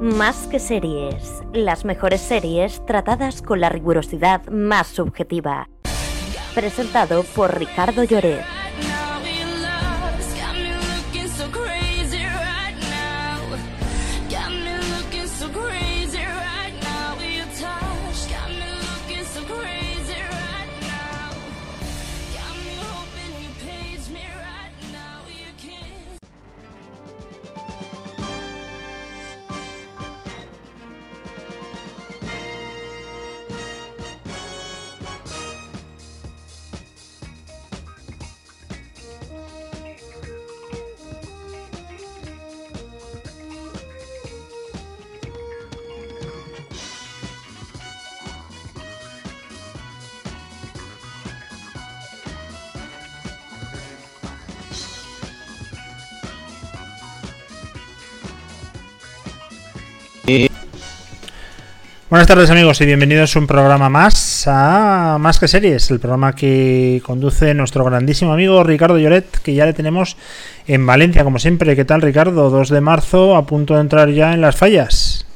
Más que series, las mejores series tratadas con la rigurosidad más subjetiva. Presentado por Ricardo Lloret. Buenas tardes amigos y bienvenidos a un programa más a Más que Series, el programa que conduce nuestro grandísimo amigo Ricardo Lloret, que ya le tenemos en Valencia, como siempre. ¿Qué tal Ricardo? 2 de marzo, a punto de entrar ya en las fallas.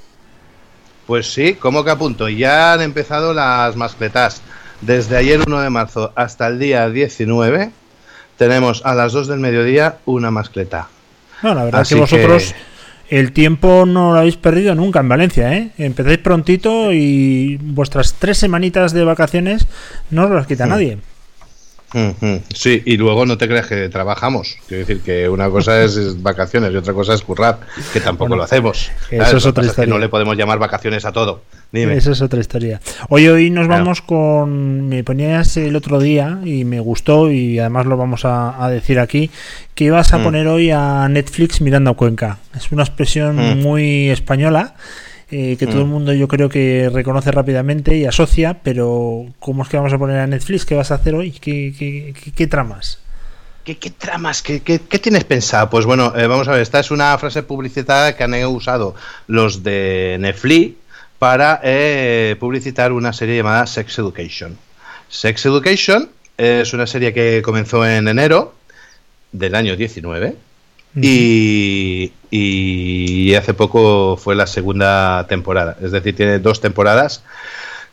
Pues sí, ¿cómo que a punto? Ya han empezado las mascletas. Desde ayer 1 de marzo hasta el día 19 tenemos a las 2 del mediodía una mascleta. No, la verdad es que vosotros el tiempo no lo habéis perdido nunca en Valencia, ¿eh? Empezáis prontito y vuestras tres semanitas de vacaciones no os las quita nadie. Sí, y luego no te creas que trabajamos. Quiero decir que una cosa es vacaciones y otra cosa es currar, que tampoco lo hacemos. Eso es otra historia. no le podemos llamar vacaciones a todo. Eso es otra historia. Hoy hoy nos vamos con. Me ponías el otro día y me gustó, y además lo vamos a, decir aquí, que ibas a mm. poner hoy a Netflix mirando a Cuenca. Es una expresión mm. muy española eh, que todo el mm. mundo yo creo que reconoce rápidamente y asocia, pero ¿cómo es que vamos a poner a Netflix? ¿Qué vas a hacer hoy? ¿Qué, qué, tramas? ¿Qué, tramas? ¿Qué, tienes pensado? Pues bueno, eh, vamos a ver, esta es una frase publicitada que han usado los de Netflix para eh, publicitar una serie llamada Sex Education. Sex Education es una serie que comenzó en enero del año 19 y, hace poco fue la segunda temporada. Es decir, tiene dos temporadas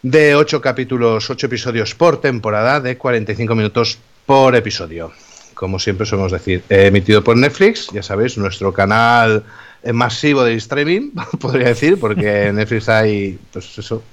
de ocho capítulos, ocho episodios por temporada, de 45 minutos por episodio. Como siempre solemos decir, emitido por Netflix, ya sabéis, nuestro canal masivo de streaming, podría decir, porque en Netflix hay, pues eso,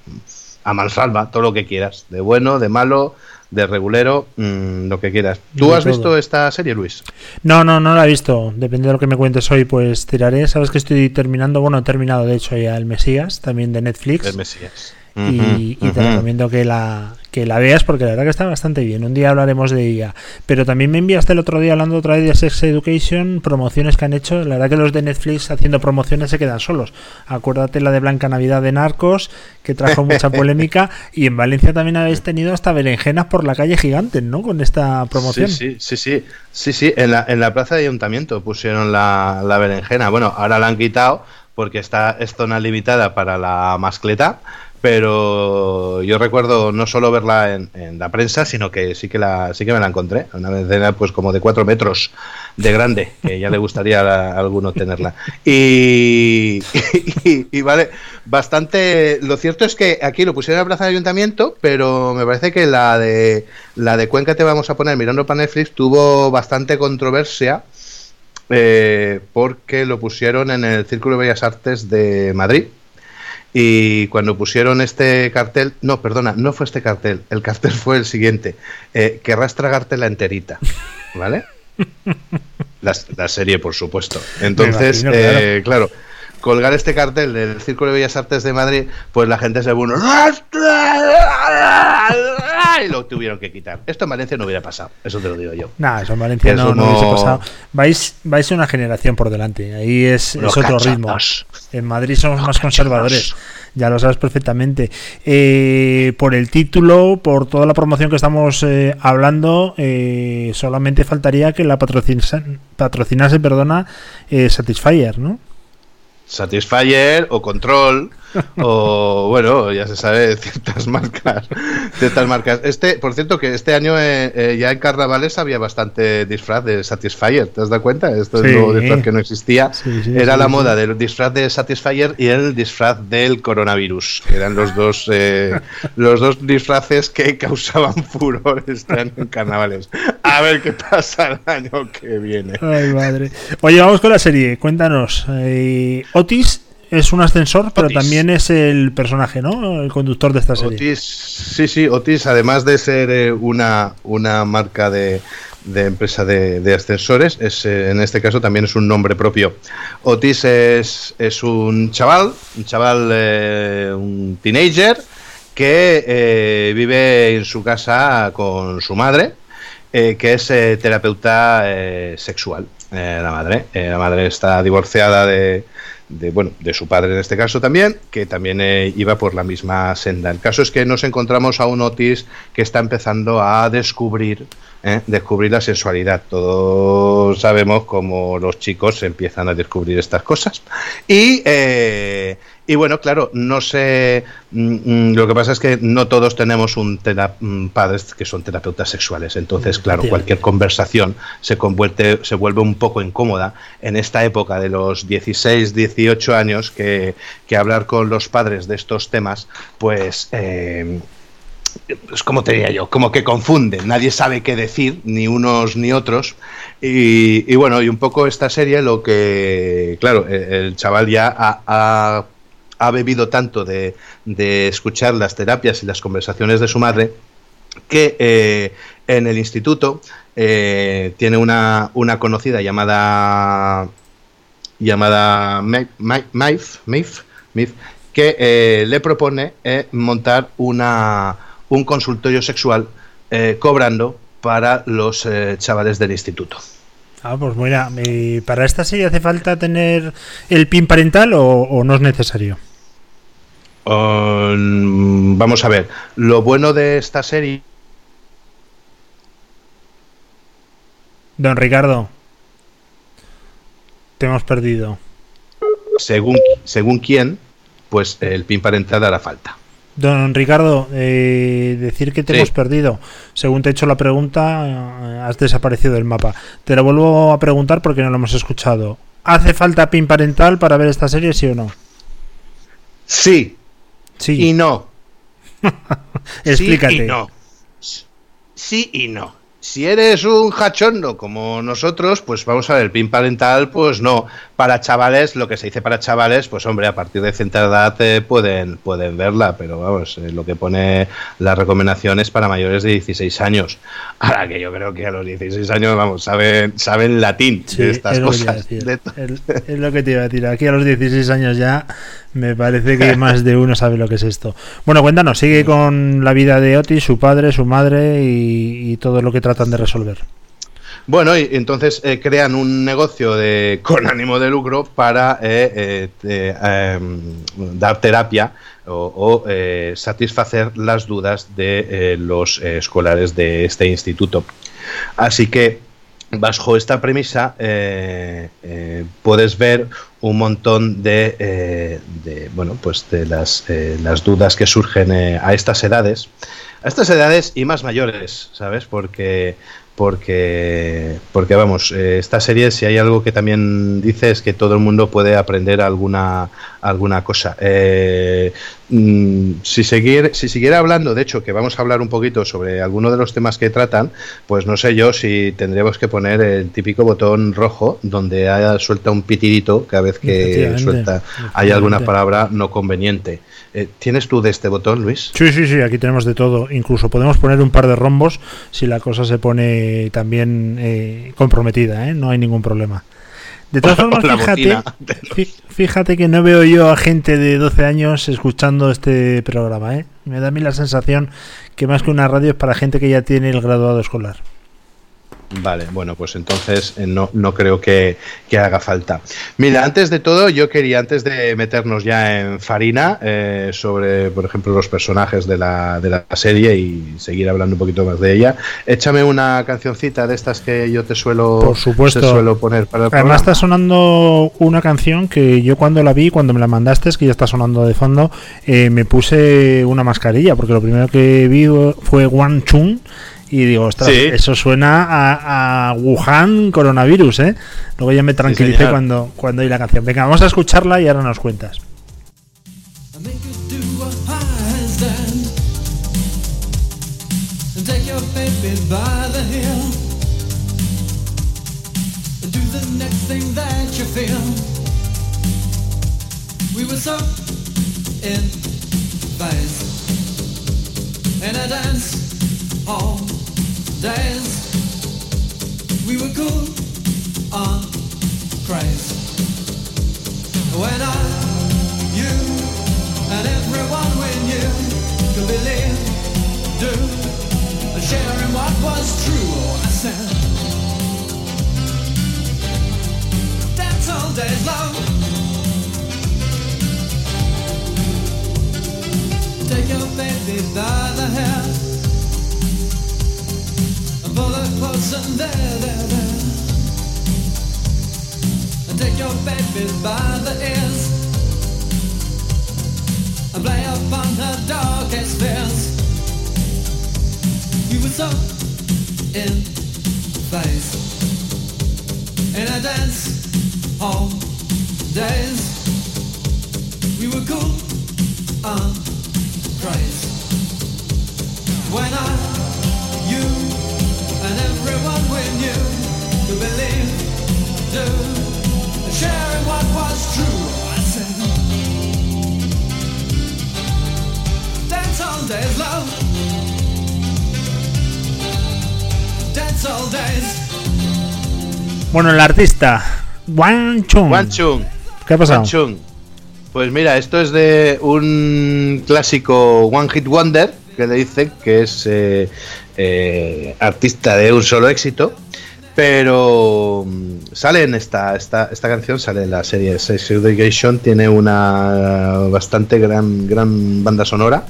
a mansalva, todo lo que quieras, de bueno, de malo, de regulero, mm, lo que quieras. ¿Tú has visto esta serie, Luis? No, no, no la he visto. Depende de lo que me cuentes hoy, pues tiraré. Sabes que estoy terminando, bueno, he terminado de hecho ya el Mesías, también de Netflix. El Mesías y, te recomiendo que la, que la veas porque la verdad que está bastante bien. Un día hablaremos de ella. Pero también me enviaste el otro día hablando otra vez de Sex Education, promociones que han hecho. La verdad que los de Netflix haciendo promociones se quedan solos. Acuérdate la de Blanca Navidad de Narcos, que trajo mucha polémica. y en Valencia también habéis tenido hasta berenjenas por la calle gigante, ¿no? Con esta promoción. Sí, sí, sí. Sí, sí. En, la, en la plaza de ayuntamiento pusieron la, la berenjena. Bueno, ahora la han quitado porque está es zona limitada para la mascleta pero yo recuerdo no solo verla en, la prensa, sino que sí que la sí que me la encontré, una vez pues como de cuatro metros de grande, que ya le gustaría a, alguno tenerla. Y, vale, bastante. Lo cierto es que aquí lo pusieron en la plaza de ayuntamiento, pero me parece que la de la de Cuenca te vamos a poner mirando para Netflix tuvo bastante controversia. Eh, porque lo pusieron en el Círculo de Bellas Artes de Madrid, y cuando pusieron este cartel, no, perdona, no fue este cartel, el cartel fue el siguiente, eh, querrás tragarte la enterita, ¿vale? La, serie, por supuesto. Entonces, eh, claro colgar este cartel del Círculo de Bellas Artes de Madrid, pues la gente se puso lo tuvieron que quitar. Esto en Valencia no hubiera pasado, eso te lo digo yo. No, eso en Valencia no, hubiese pasado. Vais, vais una generación por delante, ahí es, otro ritmo. En Madrid somos más conservadores, ya lo sabes perfectamente. Eh, por el título, por toda la promoción que estamos eh, hablando, eh, solamente faltaría que la patrocinase, patrocinase perdona, Satisfyer, ¿no? Satisfyer o Control o bueno, ya se sabe ciertas marcas, ciertas marcas. Este, por cierto, que este año eh, eh, ya en carnavales había bastante disfraz de Satisfyer, ¿te has dado cuenta? Esto es lo disfraz que no existía. Era la moda del disfraz de Satisfyer y el disfraz del coronavirus, que eran los dos, eh, los dos disfraces que causaban furor este año en carnavales. A ver qué pasa el año que viene. Ay, madre. Oye, vamos con la serie. Cuéntanos. Otis es un ascensor, pero también es el personaje, ¿no? El conductor de esta serie. Otis, sí, sí, Otis, además de ser eh, una, una marca de, empresa de, ascensores, es, eh, en este caso también es un nombre propio. Otis es, es un chaval, un chaval, eh, un teenager, que vive en su casa con su madre, que es terapeuta sexual. la madre, la madre está divorciada de de, bueno, de su padre en este caso también, que también eh, iba por la misma senda. El caso es que nos encontramos a un Otis que está empezando a descubrir, eh, descubrir la sensualidad. Todos sabemos cómo los chicos empiezan a descubrir estas cosas. Y eh, y bueno, claro, no sé. Mm, mm, lo que pasa es que no todos tenemos un mm, padres que son terapeutas sexuales. Entonces, claro, cualquier conversación se, convierte, se vuelve un poco incómoda en esta época de los 16, 18 años que, hablar con los padres de estos temas, pues. Eh, pues como te diría yo, como que confunden, nadie sabe qué decir, ni unos ni otros. Y, bueno, y un poco esta serie lo que, claro, el, chaval ya ha ha bebido tanto de, escuchar las terapias y las conversaciones de su madre que eh, en el instituto eh, tiene una, una, conocida llamada llamada que eh, le propone montar una, un consultorio sexual cobrando para los chavales del instituto. Ah, pues mira, ¿para esta serie hace falta tener el PIN parental o, no es necesario? Um, vamos a ver, lo bueno de esta serie... Don Ricardo, te hemos perdido. Según, según quién, pues el PIN parental hará falta. Don Ricardo, eh, decir que te hemos perdido. Según te he hecho la pregunta, eh, has desaparecido del mapa. Te lo vuelvo a preguntar porque no lo hemos escuchado. ¿Hace falta PIN parental para ver esta serie, sí o no? Sí. Sí. Y no. Explícate. Sí y no. Sí y no si eres un hachondo como nosotros, pues vamos a ver, el PIN parental, pues no. Para chavales, lo que se dice para chavales, pues hombre, a partir de cierta edad eh, pueden, pueden verla, pero vamos, eh, lo que pone las recomendaciones para mayores de 16 años. Ahora que yo creo que a los 16 años, vamos, saben, saben latín de estas cosas. es lo que te iba a decir. Aquí a los 16 años ya me parece que más de uno sabe lo que es esto. Bueno, cuéntanos, sigue con la vida de Otis, su padre, su madre y todo lo que trata de resolver. Bueno, y entonces eh, crean un negocio de, con ánimo de lucro para eh, eh, em, dar terapia o, satisfacer las dudas de los escolares de este instituto. Así que bajo esta premisa puedes ver un montón de, de, bueno pues de las, las dudas que surgen a estas edades a estas edades y más mayores, ¿sabes? Porque porque, porque vamos, eh, esta serie si hay algo que también dice es que todo el mundo puede aprender alguna, alguna cosa. Mm, si, seguir, si siguiera hablando, de hecho, que vamos a hablar un poquito sobre algunos de los temas que tratan, pues no sé yo si tendríamos que poner el típico botón rojo donde haya, suelta un pitidito cada vez que suelta hay alguna palabra no conveniente. Eh, ¿Tienes tú de este botón, Luis? Sí, sí, sí, aquí tenemos de todo. Incluso podemos poner un par de rombos si la cosa se pone también eh, comprometida, ¿eh? no hay ningún problema. De todas formas, fíjate, fíjate que no veo yo a gente de 12 años escuchando este programa. ¿eh? Me da a mí la sensación que más que una radio es para gente que ya tiene el graduado escolar. Vale, bueno, pues entonces eh, no, no creo que, haga falta. Mira, antes de todo, yo quería, antes de meternos ya en farina, eh, sobre, por ejemplo, los personajes de la, de la serie y seguir hablando un poquito más de ella, échame una cancioncita de estas que yo te suelo, por supuesto. suelo poner para el Además está sonando una canción que yo cuando la vi, cuando me la mandaste, que ya está sonando de fondo, eh, me puse una mascarilla, porque lo primero que vi fue One Chun y digo, ostras, eso suena a, a, Wuhan coronavirus, ¿eh? Luego ya me tranquilicé cuando, cuando oí la canción. Venga, vamos a escucharla y ahora nos cuentas. Days we were cool on craze. When I, you, and everyone we knew could believe, do, sharing what was true. I said, dance all days long. Take your baby by the hair pull her close and there, there, there. And take your baby by the ears and play upon her darkest fears. You were so in phase in a dance hall days. We were cool on craze when I and everyone we knew to believe, do, sharing what was true. I said, dance all days, love, dance all days. Bueno, el artista, Wang Chung. Wang Chung. ¿Qué ha pasado? Wang Chung. Pues mira, esto es de un clásico One Hit Wonder que le dicen que es eh, eh, artista de un solo éxito, pero mm, sale en esta, esta, esta canción, sale en la serie Sex Education, tiene una bastante gran, gran banda sonora.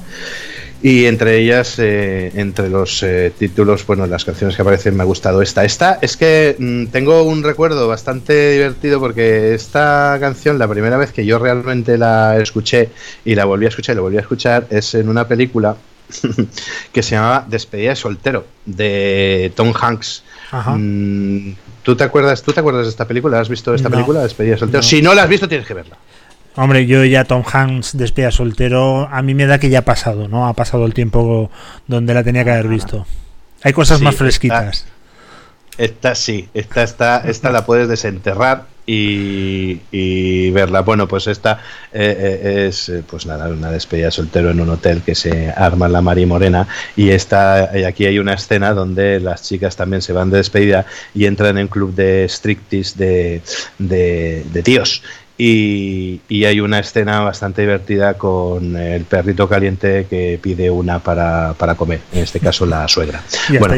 Y entre ellas, eh, entre los eh, títulos, bueno, las canciones que aparecen me ha gustado esta. Esta es que mm, tengo un recuerdo bastante divertido porque esta canción, la primera vez que yo realmente la escuché y la volví a escuchar y la volví a escuchar, es en una película que se llamaba Despedida de soltero de Tom Hanks. Mm, ¿Tú te acuerdas? ¿Tú te acuerdas de esta película? ¿Has visto esta película, Despedida de soltero? Si no la has visto, tienes que verla. Hombre, yo ya Tom Hanks despedida soltero, a mí me da que ya ha pasado, ¿no? Ha pasado el tiempo donde la tenía que haber visto. Hay cosas más fresquitas. Esta, sí, esta, esta, esta la puedes desenterrar y, verla. Bueno, pues esta eh, eh, es eh, pues nada, una despedida soltero en un hotel que se arma la Mari Morena y está, aquí hay una escena donde las chicas también se van de despedida y entran en un club de striptease de, de, de tíos. Y, hay una escena bastante divertida con el perrito caliente que pide una para, para comer, en este caso la suegra. bueno,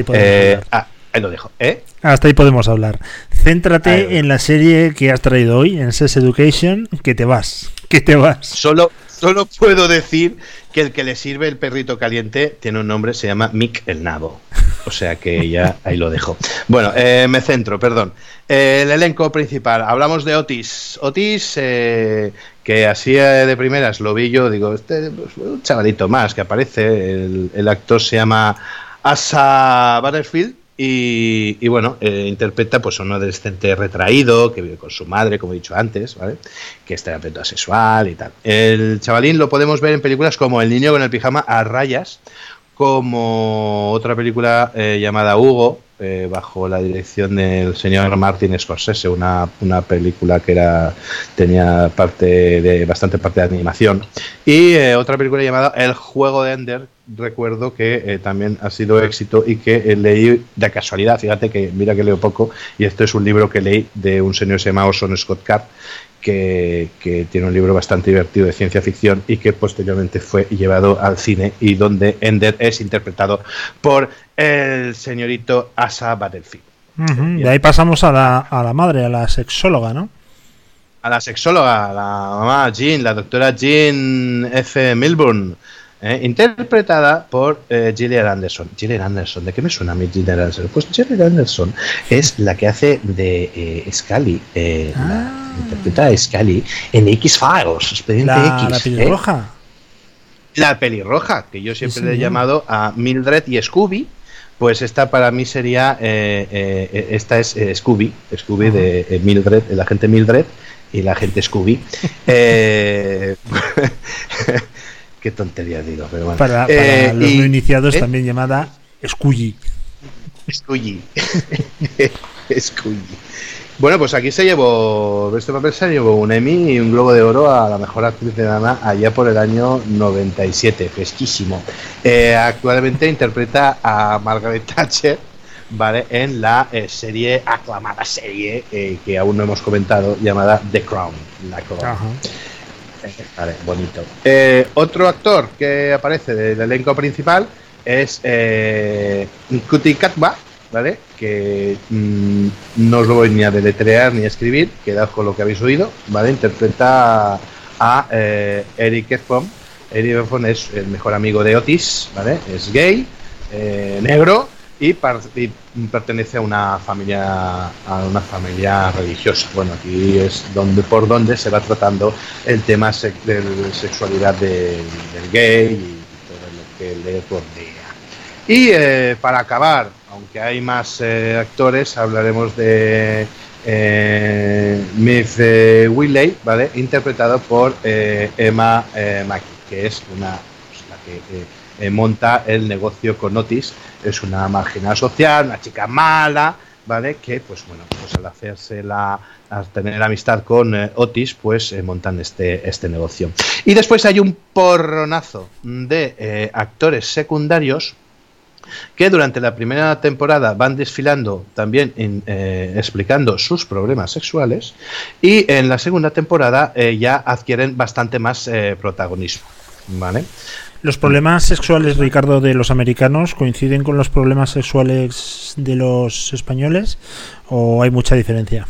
Ahí lo dejo, ¿eh? Hasta ahí podemos hablar. Céntrate en la serie que has traído hoy, en Sex Education, que te vas, que te vas. Solo, solo puedo decir que el que le sirve el perrito caliente tiene un nombre, se llama Mick el Nabo. O sea que ya ahí lo dejo. Bueno, eh, me centro, perdón. el elenco principal, hablamos de Otis. Otis, eh, que así de primeras lo vi yo, digo, este pues, un chavalito más que aparece. El, el actor se llama Asa Butterfield y, bueno, eh, interpreta pues a un adolescente retraído que vive con su madre, como he dicho antes, ¿vale? que está en sexual y tal. El chavalín lo podemos ver en películas como El niño con el pijama a rayas, como otra película eh, llamada Hugo, eh, bajo la dirección del señor Martin Scorsese, una, una, película que era tenía parte de bastante parte de animación, y otra película llamada El juego de Ender, recuerdo que eh, también ha sido éxito y que eh, leí de casualidad, fíjate que mira que leo poco, y esto es un libro que leí de un señor que se llama Orson Scott Card, que, tiene un libro bastante divertido de ciencia ficción y que posteriormente fue llevado al cine y donde Ender es interpretado por el señorito Asa Battlefield. De ahí pasamos a la, a la madre, a la sexóloga, ¿no? A la sexóloga, la mamá Jean, la doctora Jean F. Milburn, eh, interpretada por eh, Gillian Anderson. Gillian Anderson, ¿de qué me suena a mí Gillian Anderson? Pues Gillian Anderson es la que hace de eh, Scully, eh, la Ah. interpreta a Scully en X-Files, Expediente La, X. la pelirroja. La pelirroja, que yo siempre le he llamado a Mildred y Scooby, pues esta para mí sería, eh, eh, esta es eh, Scooby, Scooby de Mildred, el agente Mildred y la agente Scooby. Qué tontería digo, pero bueno. Para, para Eh, los y- no iniciados ¿eh? también llamada Scully. Scooby. Scooby. Bueno, pues aquí se llevó, este papel se llevó un Emmy y un Globo de Oro a la mejor actriz de drama allá por el año 97, fresquísimo. Eh, actualmente interpreta a Margaret Thatcher, ¿vale? En la eh, serie, aclamada serie, eh, que aún no hemos comentado, llamada The Crown. La. Ajá. Bonito. Eh, otro actor que aparece del elenco principal es eh, Katba, ¿vale? Que mm, no os lo voy ni a deletrear ni a escribir, quedad con lo que habéis oído, ¿vale? Interpreta a eh, Eric Efron. Eric Efron es el mejor amigo de Otis, ¿vale? Es gay, eh, negro y, pertenece a una familia a una familia religiosa. Bueno, aquí es donde por donde se va tratando el tema de sexualidad de- del gay y todo lo que le rodea. Y eh, para acabar, aunque hay más eh, actores, hablaremos de eh, Miff eh, Willey, ¿vale? Interpretado por Emma Mackey, que es una pues, que eh, monta el negocio con Otis. Es una marginal social, una chica mala, ¿vale? Que, pues bueno, pues al hacerse la, al tener amistad con eh, Otis, pues eh, montan este, este negocio. Y después hay un porronazo de actores secundarios que durante la primera temporada van desfilando también explicando sus problemas sexuales y en la segunda temporada ya adquieren bastante más protagonismo. ¿Vale? ¿Los problemas sexuales, Ricardo, de los americanos coinciden con los problemas sexuales de los españoles o hay mucha diferencia?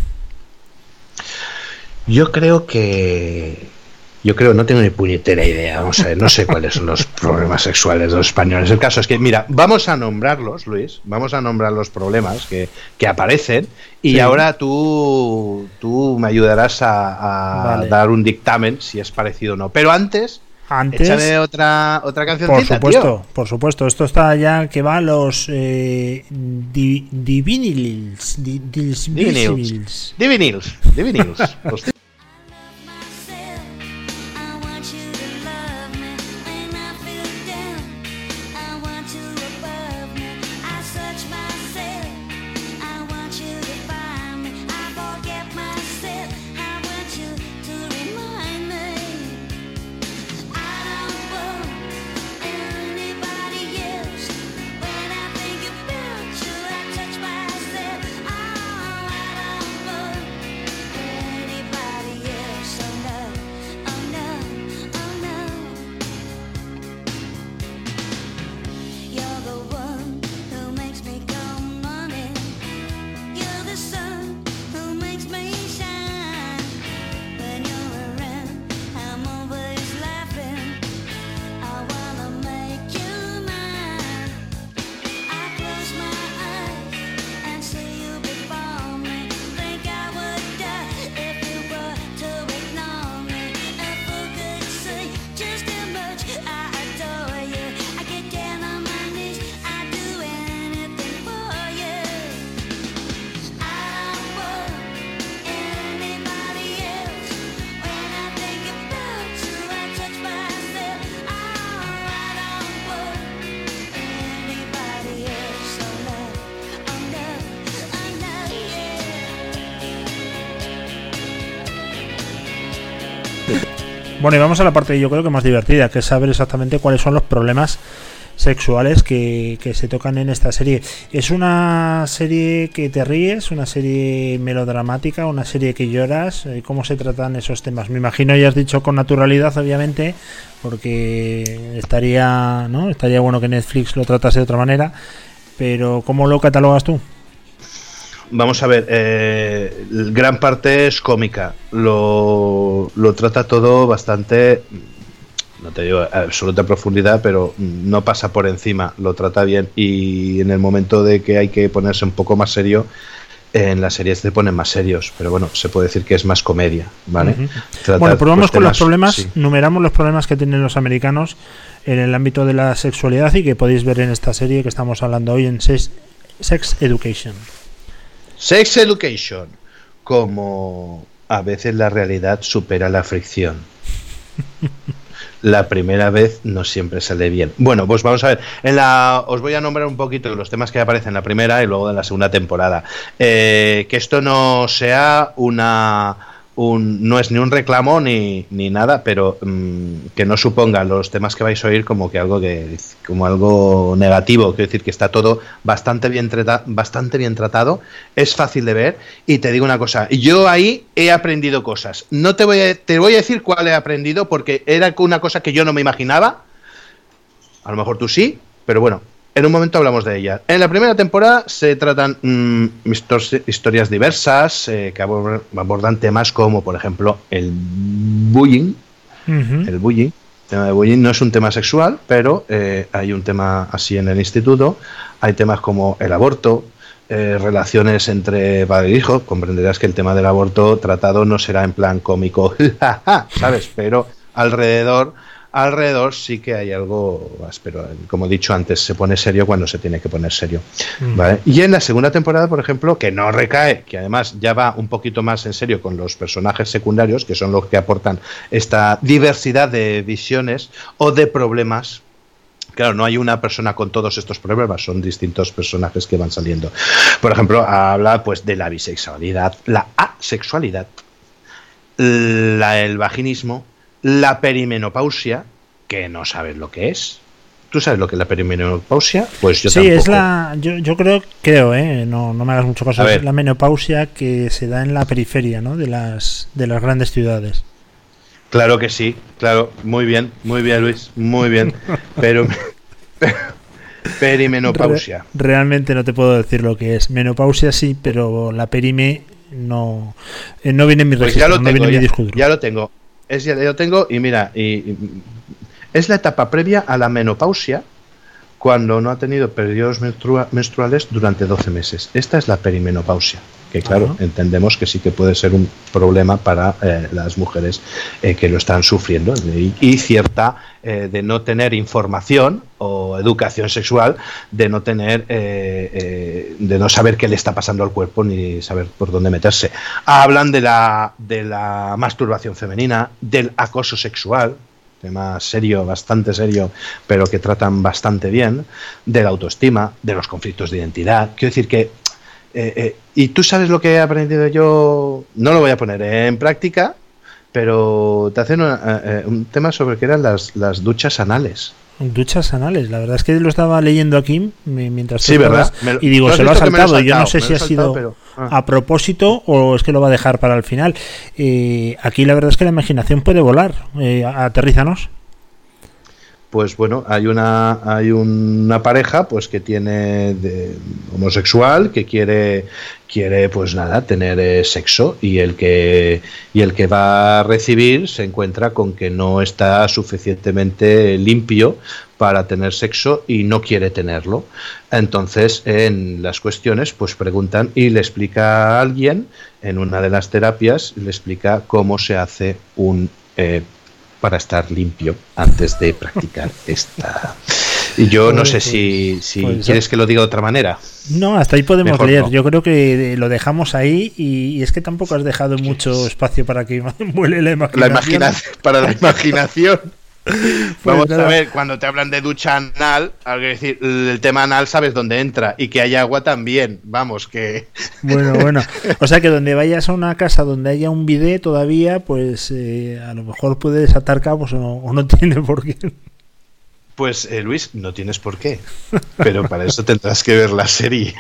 Yo creo que. Yo creo, no tengo ni puñetera idea. Vamos a ver, no sé cuáles son los problemas sexuales de los españoles. El caso es que, mira, vamos a nombrarlos, Luis. Vamos a nombrar los problemas que, que aparecen. Y Sí. ahora tú, tú me ayudarás a, a Vale. dar un dictamen si es parecido o no. Pero antes, Antes, échame otra, otra por cancioncita, supuesto, tío. por supuesto. Esto está ya que va a los eh, di- divinils. di- Divinils. divinils. Divinils, Divinils. Bueno, y vamos a la parte yo creo que más divertida, que es saber exactamente cuáles son los problemas sexuales que, se tocan en esta serie. Es una serie que te ríes, una serie melodramática, una serie que lloras. Eh, ¿Cómo se tratan esos temas? Me imagino ya has dicho con naturalidad, obviamente, porque estaría, ¿no? Estaría bueno que Netflix lo tratase de otra manera. Pero ¿cómo lo catalogas tú? Vamos a ver, eh, gran parte es cómica. Lo, lo trata todo bastante, no te digo absoluta profundidad, pero no pasa por encima, lo trata bien. Y en el momento de que hay que ponerse un poco más serio, en las series se ponen más serios, pero bueno, se puede decir que es más comedia, ¿vale? Bueno, probamos pues, con los problemas, sí. numeramos los problemas que tienen los americanos en el ámbito de la sexualidad y que podéis ver en esta serie que estamos hablando hoy en Sex, Sex Education. Sex Education, como a veces la realidad supera la fricción. La primera vez no siempre sale bien. Bueno, pues vamos a ver. En la, os voy a nombrar un poquito los temas que aparecen en la primera y luego en la segunda temporada. Eh, que esto no sea una. Un, no es ni un reclamo ni, ni nada, pero mm, que no suponga los temas que vais a oír como que algo que como algo negativo. Quiero decir que está todo bastante bien, trata- bastante bien tratado, es fácil de ver. Y te digo una cosa, yo ahí he aprendido cosas. No te voy a, te voy a decir cuál he aprendido porque era una cosa que yo no me imaginaba. A lo mejor tú sí, pero bueno, en un momento hablamos de ella. En la primera temporada se tratan mm, histor- historias diversas eh, que abor- abordan temas como, por ejemplo, el bullying. El bullying. El tema de bullying no es un tema sexual, pero eh, hay un tema así en el instituto. Hay temas como el aborto, eh, relaciones entre padre e hijo. Comprenderás que el tema del aborto tratado no será en plan cómico, ¿sabes? Pero alrededor, alrededor sí que hay algo más. Pero como he dicho antes, se pone serio cuando se tiene que poner serio. Mm. ¿vale? Y en la segunda temporada, por ejemplo, que no recae, que además ya va un poquito más en serio con los personajes secundarios, que son los que aportan esta diversidad de visiones o de problemas. Claro, no hay una persona con todos estos problemas, son distintos personajes que van saliendo. Por ejemplo, habla pues de la bisexualidad, la asexualidad, la- el vaginismo, la perimenopausia, que no sabes lo que es. ¿Tú sabes lo que es la perimenopausia? Pues yo sí, tampoco. es la. Yo, yo creo, creo, ¿eh? No, no me hagas mucho caso. Es la menopausia que se da en la periferia, ¿no? De las, de las grandes ciudades. Claro que sí, claro, muy bien, muy bien Luis, muy bien. Pero, perimenopausia. Re- realmente no te puedo decir lo que es. Menopausia sí, pero la perime no, eh, no viene en mi Pues registro, ya lo no tengo, viene en mi ya, disco duro. ya lo tengo. Es, ya tengo y mira, y- es la etapa previa a la menopausia cuando no ha tenido periodos menstrua- menstruales durante 12 meses. Esta es la perimenopausia, que claro, Ajá. entendemos que sí que puede ser un problema para eh, las mujeres eh, que lo están sufriendo y, y cierta eh, de no tener información o educación sexual, de no tener, de no saber qué le está pasando al cuerpo ni saber por dónde meterse. Hablan de la, de la masturbación femenina, del acoso sexual, tema serio, bastante serio, pero que tratan bastante bien, de la autoestima, de los conflictos de identidad. Quiero decir que, eh, eh, y tú sabes lo que he aprendido yo, no lo voy a poner en práctica, pero te hacen una- eh, eh, un tema sobre que eran las, las duchas anales. Duchas anales, la verdad es que lo estaba leyendo aquí mi- mientras Sí, ¿verdad? lo- y digo, ¿tú has se lo ha lo saltado. Yo no sé si ha sido pero- ah. a propósito o es que lo va a dejar para el final. Eh, aquí la verdad es que la imaginación puede volar. Eh, aterrízanos. Pues bueno, hay una hay una pareja pues que tiene homosexual que quiere quiere pues nada tener eh, sexo y el que y el que va a recibir se encuentra con que no está suficientemente limpio para tener sexo y no quiere tenerlo. Entonces, en las cuestiones, pues preguntan y le explica a alguien en una de las terapias, le explica cómo se hace un eh, para estar limpio antes de practicar esta. Y yo no Pues, sé si, si pues, quieres que lo diga de otra manera. No, hasta ahí podemos Mejor leer. no. Yo creo que eh, lo dejamos ahí y, y es que tampoco has dejado mucho espacio para que vuele la imaginación. La imaginación, para la imaginación. Vamos Pues nada. a ver, cuando te hablan de ducha anal, hay que decir, el tema anal sabes dónde entra y que hay agua también. Vamos, que Bueno, bueno. O sea que donde vayas a una casa donde haya un bidet todavía, pues eh, a lo mejor puedes atar cabos o no, o no tiene por qué. Pues eh, Luis, no tienes por qué. Pero para eso tendrás que ver la serie.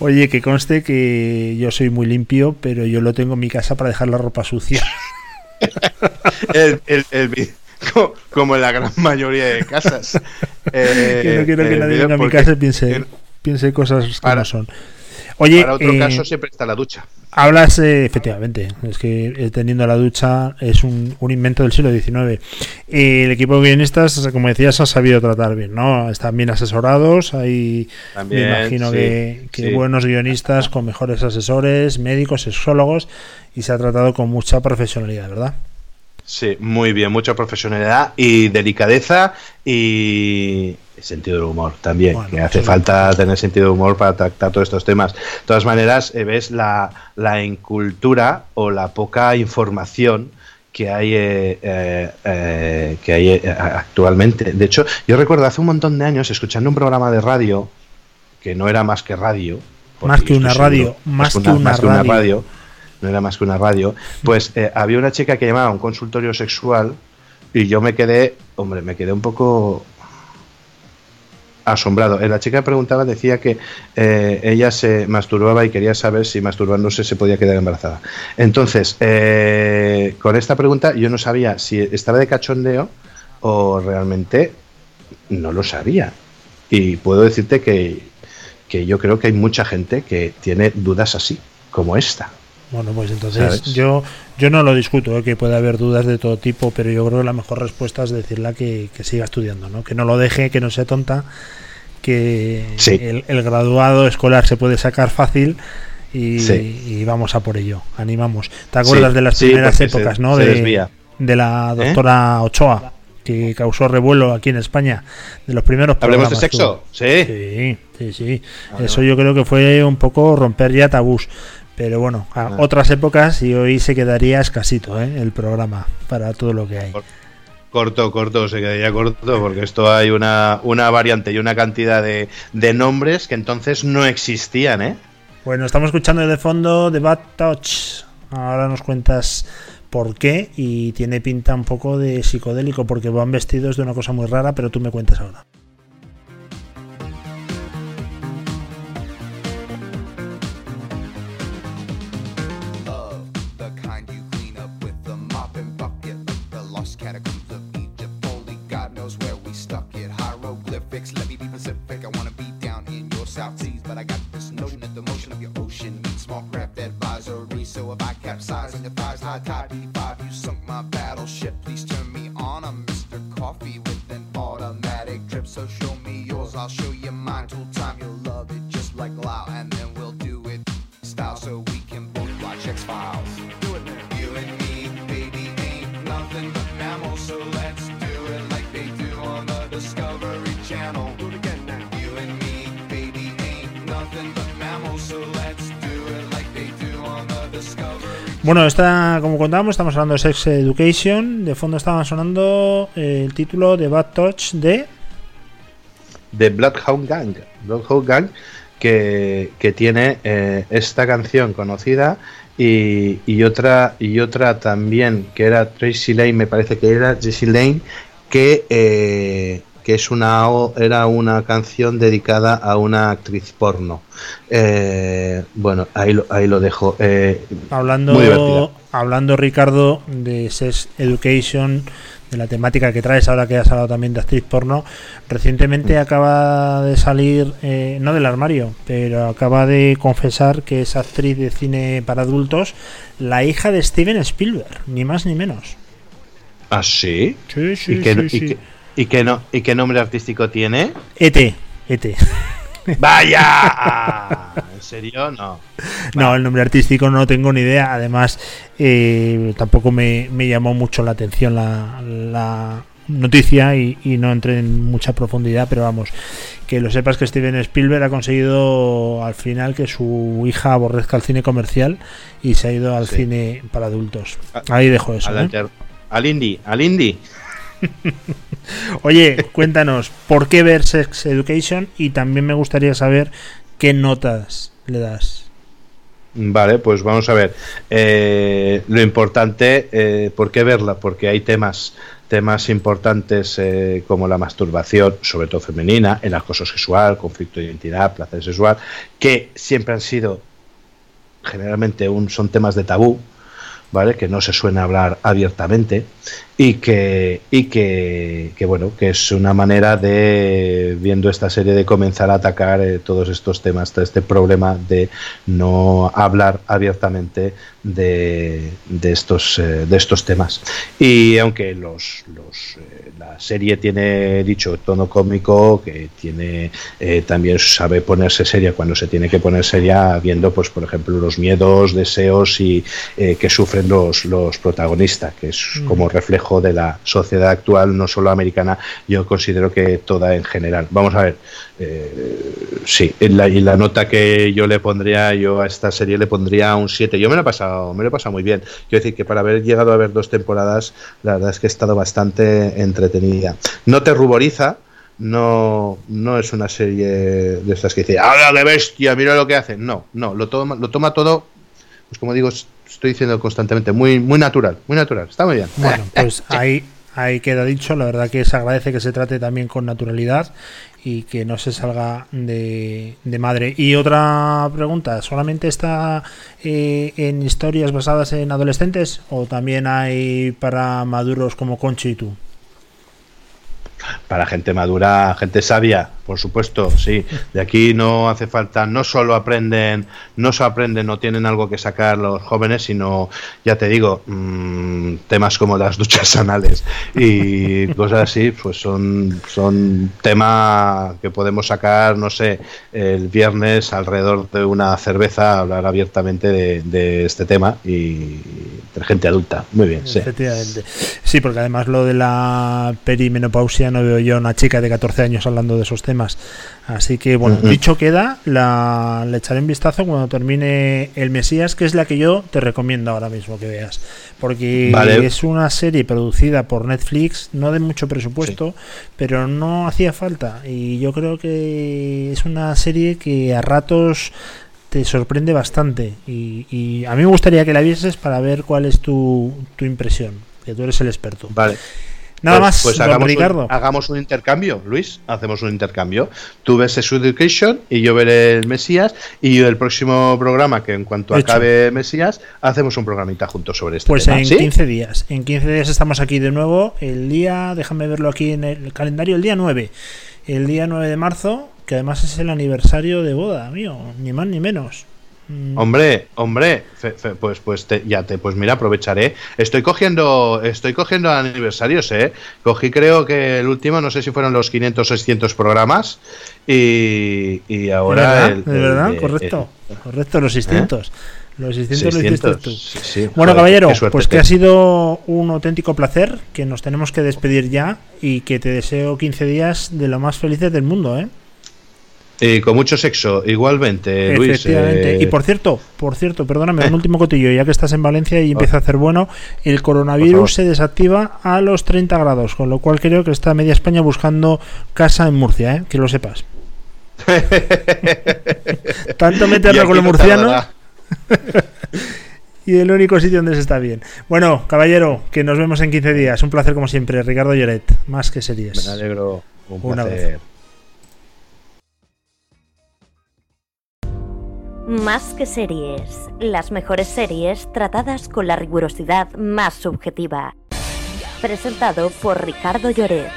Oye, que conste que yo soy muy limpio, pero yo lo tengo en mi casa para dejar la ropa sucia. El- el- el como en la gran mayoría de casas. Eh, que no quiero que el nadie vídeo venga a mi casa y piense, piense cosas que Para- no son. Oye, Para otro eh, caso siempre está la ducha. Hablas, eh, efectivamente, es que eh, teniendo la ducha es un, un invento del siglo XIX. Eh, el equipo de guionistas, como decías, ha sabido tratar bien, ¿no? Están bien asesorados, hay, También, me imagino sí, que, que sí. buenos guionistas con mejores asesores, médicos, sexólogos, y se ha tratado con mucha profesionalidad, ¿verdad? Sí, muy bien, mucha profesionalidad y delicadeza y sentido del humor también, Bueno, que hace sí. falta tener sentido de humor para tratar todos estos temas. De todas maneras, eh, ves la, la incultura o la poca información que hay eh, eh, eh, que hay actualmente. De hecho, yo recuerdo hace un montón de años escuchando un programa de radio que no era más que radio. Más que una radio, más que una radio. No era más que una radio, pues eh, había una chica que llamaba a un consultorio sexual y yo me quedé, hombre, me quedé un poco asombrado. Eh, La chica preguntaba, decía que eh, ella se masturbaba y quería saber si masturbándose se podía quedar embarazada. Entonces, con esta pregunta yo no sabía si estaba de cachondeo o realmente no lo sabía. Y puedo decirte que, que yo creo que hay mucha gente que tiene dudas así, como esta. Bueno, pues entonces ¿Sabes? yo yo no lo discuto, ¿eh? que puede haber dudas de todo tipo, pero yo creo que la mejor respuesta es decirle que, que siga estudiando, ¿no? que no lo deje, que no sea tonta, que Sí. el, el graduado escolar se puede sacar fácil y, Sí. y vamos a por ello, animamos. ¿Te acuerdas Sí, de las primeras se- épocas, ¿no? se de, de la doctora Ochoa, que causó revuelo aquí en España, de los primeros ¿Hablemos de sexo? Sí. Sí, sí, Eso yo creo que fue un poco romper ya tabús. Pero bueno, a Ah. otras épocas y hoy se quedaría escasito ¿eh? el programa para todo lo que hay. Corto, corto, se quedaría corto, porque esto hay una, una variante y una cantidad de, de nombres que entonces no existían, ¿eh? Bueno, estamos escuchando de fondo The Bad Touch. Ahora nos cuentas por qué y tiene pinta un poco de psicodélico porque van vestidos de una cosa muy rara, pero tú me cuentas ahora. Tool time, you'll love it just like Lao, and then we'll do it style so we can both watch X Files. Do it now. You and me, baby, ain't nothing but mammals, so let's do it like they do on the Discovery Channel. Do it again now. You and me, baby, ain't nothing but mammals, so let's do it like they do on the Discovery Bueno, esta, como contábamos, estamos hablando de Sex Education. De fondo estaba sonando eh, el título de Bad Touch de. De Bloodhound Gang. Bloodhound Gang, que, que tiene eh, esta canción conocida y, y otra y otra también, que era Tracy Lane, me parece que era Tracy Lane, que, eh, que es una, era una canción dedicada a una actriz porno. Eh, bueno, ahí lo, ahí lo dejo. Eh, Hablando, Muy hablando Ricardo de Sex Education, de la temática que traes ahora que has hablado también de actriz porno, recientemente Mm. acaba de salir, eh, no del armario, pero acaba de confesar que es actriz de cine para adultos, la hija de Steven Spielberg, ni más ni menos. ¿Ah, sí? Sí, sí, ¿Y, qué, sí, y sí. qué- y qué no, ¿Y qué nombre artístico tiene? ET, ET. ¡Vaya! ¿En serio? No. No, el nombre artístico no tengo ni idea. Además, eh, tampoco me, me llamó mucho la atención la, la noticia y, y no entré en mucha profundidad, pero vamos, que lo sepas que Steven Spielberg ha conseguido al final que su hija aborrezca el cine comercial y se ha ido al Sí. cine para adultos. Ahí dejo eso. Al, ¿eh? al indie, al indie. Oye, cuéntanos, ¿por qué ver Sex Education? Y también me gustaría saber qué notas le das. Vale, pues vamos a ver. Eh, lo importante, eh, ¿por qué verla? Porque hay temas, temas importantes eh, como la masturbación, sobre todo femenina, el acoso sexual, conflicto de identidad, placer sexual, que siempre han sido, generalmente un, son temas de tabú, ¿vale? Que no se suele hablar abiertamente. Y que y que, que, bueno que es una manera de viendo esta serie de comenzar a atacar eh, todos estos temas este problema de no hablar abiertamente de, de estos eh, de estos temas. Y aunque los, los eh, la serie tiene dicho tono cómico que tiene también sabe ponerse seria cuando se tiene que poner seria viendo pues por ejemplo los miedos deseos y eh, que sufren los, los protagonistas que es como reflejo de la sociedad actual no solo americana yo considero que toda en general vamos a ver eh, sí y la nota que yo le pondría yo a esta serie le pondría un 7 yo me lo he pasado me lo he pasado muy bien quiero decir que para haber llegado a ver dos temporadas la verdad es que he estado bastante entretenida no te ruboriza no, no es una serie de estas que dice, ¡ahora qué bestia! Mira lo que hacen. No, no, lo toma, lo toma todo, pues como digo, estoy diciendo constantemente, muy, muy natural, muy natural. Está muy bien. Bueno, pues ahí, ahí queda dicho. La verdad que se agradece que se trate también con naturalidad y que no se salga de, de madre. Y otra pregunta, ¿solamente está eh, en historias basadas en adolescentes o también hay para maduros como Conchi y tú? Para gente madura, gente sabia, por supuesto, sí. De aquí no hace falta, no solo aprenden, no solo aprenden, no tienen algo que sacar los jóvenes, sino, ya te digo, mmm, temas como las duchas anales y cosas así, pues son, son tema que podemos sacar, no sé, el viernes alrededor de una cerveza, hablar abiertamente de, este tema y de gente adulta. Muy bien. Sí, porque además lo de la perimenopausia no veo yo a una chica de 14 años hablando de esos temas. Así que, bueno, uh -huh. dicho queda, la, le echaré un vistazo cuando termine El Mesías, que es la que yo te recomiendo ahora mismo que veas. Porque vale. es una serie producida por Netflix, no de mucho presupuesto, sí. pero no hacía falta. Y yo creo que es una serie que a ratos te sorprende bastante. Y, y a mí me gustaría que la vieses para ver cuál es tu, tu impresión, que tú eres el experto. Vale. Nada pues, más, pues hagamos, Ricardo. Un, hagamos un intercambio, Luis. Hacemos un intercambio. Tú ves Sex Education y yo veré el Mesías. Y el próximo programa, que en cuanto Hecho. acabe Mesías, hacemos un programita juntos sobre este pues tema. en ¿Sí? 15 días. En 15 días estamos aquí de nuevo. El día, déjame verlo aquí en el calendario, el día 9. El día 9 de marzo, que además es el aniversario de boda mío, ni más ni menos. Mm. Hombre, hombre, fe, fe, pues pues te, ya te pues mira, aprovecharé. Estoy cogiendo estoy cogiendo aniversarios, eh. Cogí creo que el último, no sé si fueron los 500 600 programas y, y ahora ¿De verdad? el, ¿De verdad? El, correcto. Correcto los 600. ¿eh? Los 600, 600 lo sí, sí. Bueno, Joder, caballero, pues que ha sido un auténtico placer, que nos tenemos que despedir ya y que te deseo 15 días de lo más felices del mundo, ¿eh? Y con mucho sexo, igualmente, Luis. Eh... Y por cierto, por cierto, perdóname, eh. un último cotillo, ya que estás en Valencia y empieza a hacer bueno, el coronavirus se desactiva a los 30 grados, con lo cual creo que está media España buscando casa en Murcia, ¿eh? que lo sepas. Tanto meterlo con los murcianos. y el único sitio donde se está bien. Bueno, caballero, que nos vemos en 15 días. Un placer como siempre. Ricardo Lloret, más que series. Me alegro. Un, un placer. abrazo. Más que series, las mejores series tratadas con la rigurosidad más subjetiva. Presentado por Ricardo Lloret.